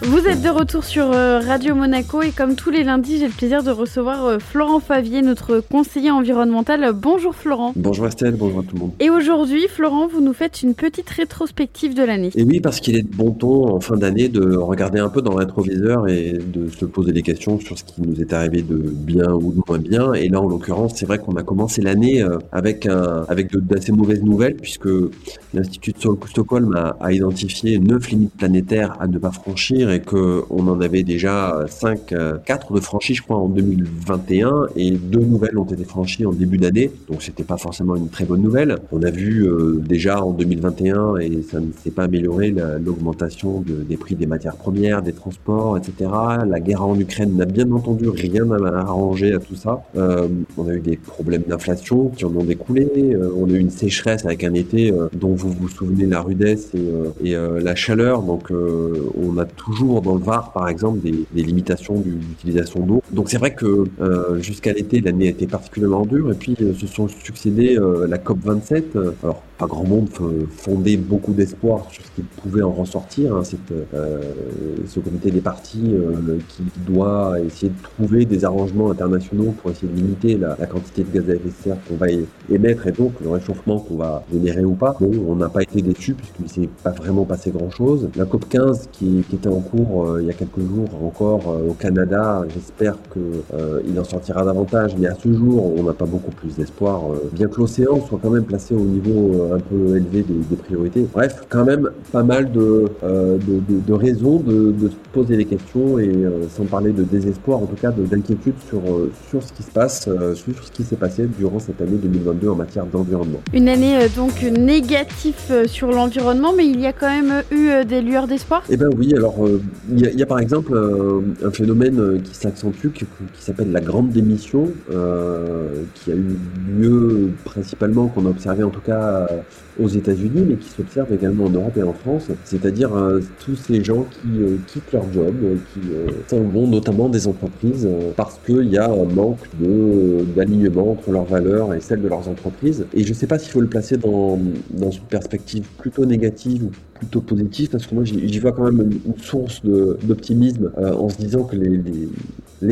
Vous êtes de retour sur euh, Radio Monaco et comme tous les lundis, j'ai le plaisir de recevoir euh, Florent Favier, notre conseiller environnemental. Bonjour Florent. Bonjour Estelle, bonjour à tout le monde. Et aujourd'hui, Florent, vous nous faites une petite rétrospective de l'année. Et oui, parce qu'il est de bon ton en fin d'année de regarder un peu dans le rétroviseur et de se poser des questions sur ce qui nous est arrivé de bien ou de moins bien. Et là, en l'occurrence, c'est vrai qu'on a commencé l'année euh, avec, un, avec d'assez mauvaises nouvelles puisque l'Institut de Stockholm a, a identifié neuf limites planétaires à ne pas franchir et qu'on en avait déjà 5, 4 euh, de franchis, je crois, en 2021 et deux nouvelles ont été franchies en début d'année. Donc c'était pas forcément une très bonne nouvelle. On a vu euh, déjà en 2021 et ça ne s'est pas amélioré l'augmentation des prix des matières premières, des transports, etc. La guerre en Ukraine n'a bien entendu rien à arranger à tout ça. Euh, on a eu des problèmes d'inflation qui en ont découlé. on a eu une sécheresse avec un été dont vous vous souvenez la rudesse et, et la chaleur. Donc on a toujours dans le Var, par exemple, des, limitations d'utilisation d'eau. Donc c'est vrai que euh, jusqu'à l'été, l'année a été particulièrement dure. Et puis euh, se sont succédés euh, la COP 27. alors pas grand monde fondait beaucoup d'espoir sur ce qu'il pouvait en ressortir. Hein, ce comité des partis qui doit essayer de trouver des arrangements internationaux pour essayer de limiter la, quantité de gaz à effet de serre qu'on va émettre et donc le réchauffement qu'on va générer ou pas. Bon, on n'a pas été déçus puisqu'il ne s'est pas vraiment passé grand chose. La COP 15 qui, qui était en cours euh, il y a quelques jours encore euh, au Canada. J'espère qu'il euh, en sortira davantage, mais à ce jour, on n'a pas beaucoup plus d'espoir, bien que l'océan soit quand même placé au niveau un peu élevé des, priorités. Bref, quand même pas mal de, de, raisons de, se poser des questions et sans parler de désespoir, en tout cas d'inquiétude sur, sur ce qui se passe, sur ce qui s'est passé durant cette année 2022 en matière d'environnement. Une année donc négative sur l'environnement, mais il y a quand même eu des lueurs d'espoir? Eh bien oui, alors il y, a, par exemple euh, un phénomène euh, qui s'accentue qui, s'appelle la grande démission, euh, qui a eu lieu principalement, qu'on a observé en tout cas aux États-Unis, mais qui s'observe également en Europe et en France, c'est-à-dire tous ces gens qui quittent leur job, qui s'en vont notamment des entreprises parce qu'il y a un manque d'alignement entre leurs valeurs et celles de leurs entreprises. Et je ne sais pas s'il faut le placer dans, dans une perspective plutôt négative ou plutôt positif parce que moi j'y vois quand même une, source d'optimisme euh, en se disant que les,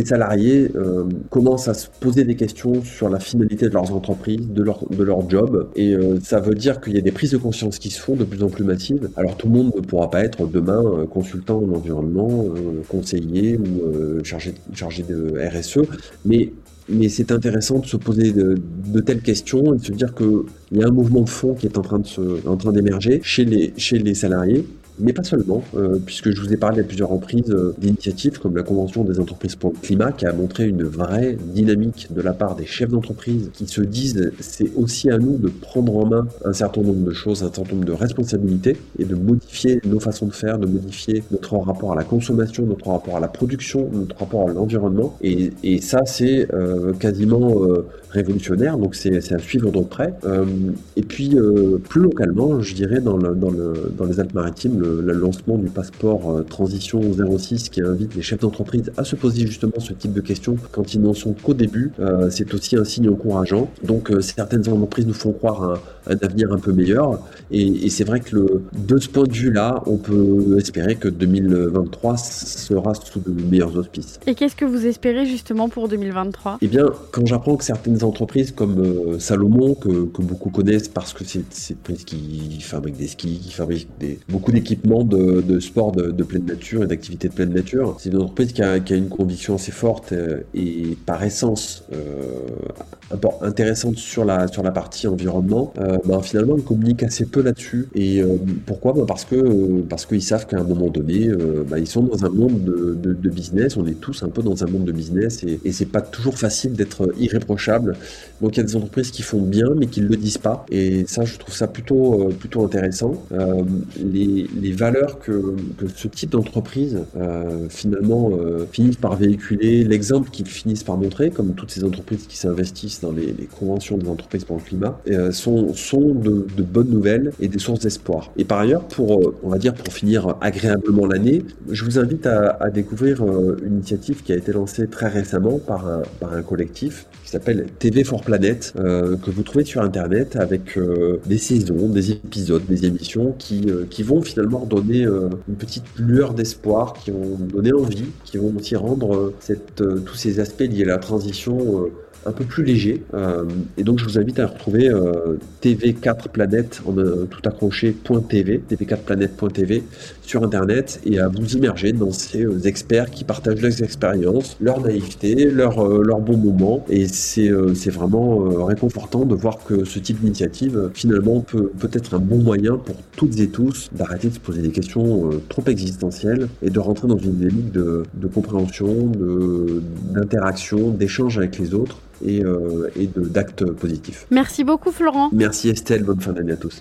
salariés euh, commencent à se poser des questions sur la finalité de leurs entreprises, de leur, de leur job. Et euh, ça veut dire qu'il y a des prises de conscience qui se font de plus en plus massives. Alors tout le monde ne pourra pas être demain consultant en environnement, conseiller ou chargé, chargé de RSE, mais mais c'est intéressant de se poser de, telles questions et de se dire qu'il y a un mouvement de fond qui est en train en train d'émerger chez les, chez les salariés mais pas seulement, euh, puisque je vous ai parlé à plusieurs reprises euh, d'initiatives comme la Convention des entreprises pour le climat, qui a montré une vraie dynamique de la part des chefs d'entreprise qui se disent c'est aussi à nous de prendre en main un certain nombre de choses, un certain nombre de responsabilités et de modifier nos façons de faire, de modifier notre rapport à la consommation, notre rapport à la production, notre rapport à l'environnement. Et, ça, c'est euh, quasiment révolutionnaire, donc c'est à suivre de près. et puis, plus localement, je dirais, dans les Alpes-Maritimes, le, lancement du passeport euh, transition 06 qui invite les chefs d'entreprise à se poser justement ce type de questions quand ils n'en sont qu'au début. Euh, c'est aussi un signe encourageant. Donc euh, certaines entreprises nous font croire un, un avenir un peu meilleur. Et, c'est vrai que le, de ce point de vue-là, on peut espérer que 2023 sera sous de meilleurs auspices. Et qu'est-ce que vous espérez justement pour 2023 Eh bien, quand j'apprends que certaines entreprises comme Salomon, que, beaucoup connaissent parce que c'est une entreprise qui fabrique des skis, qui fabrique des, beaucoup d'équipements, de, sport de, pleine nature et d'activité de pleine nature. C'est une entreprise qui a, une conviction assez forte euh, et par essence euh, intéressante sur la, sur la partie environnement. Euh, ben, finalement, ils communiquent assez peu là-dessus. Et pourquoi? Ben, Parce que parce qu'ils savent qu'à un moment donné, ben, ils sont dans un monde de, de, business. On est tous un peu dans un monde de business et, et c'est pas toujours facile d'être irréprochable. Donc il y a des entreprises qui font bien mais qui ne le disent pas. Et ça, je trouve ça plutôt, plutôt intéressant. les valeurs que, ce type d'entreprise euh, finalement euh, finissent par véhiculer, l'exemple qu'ils finissent par montrer, comme toutes ces entreprises qui s'investissent dans les, les, conventions des entreprises pour le climat, euh, sont, de, bonnes nouvelles et des sources d'espoir. Et par ailleurs, pour, on va dire, pour finir agréablement l'année, je vous invite à, découvrir une initiative qui a été lancée très récemment par un, par un collectif qui s'appelle TV for Planet, que vous trouvez sur Internet avec des saisons, des épisodes, des émissions qui, qui vont finalement donner une petite lueur d'espoir, qui vont donner envie, qui vont aussi rendre cette, tous ces aspects liés à la transition un peu plus léger. Euh, et donc, je vous invite à retrouver euh, TV4 Planète en euh, tout accroché.tv, tv4planète.tv sur Internet et à vous immerger dans ces experts qui partagent leurs expériences, leur naïveté, leur, leur bon moment. Et c'est vraiment réconfortant de voir que ce type d'initiative, finalement, peut, être un bon moyen pour toutes et tous d'arrêter de se poser des questions trop existentielles et de rentrer dans une dynamique de compréhension, d'interaction, d'échange avec les autres et, euh, et d'actes positifs. Merci beaucoup Florent. Merci Estelle, bonne fin d'année à tous.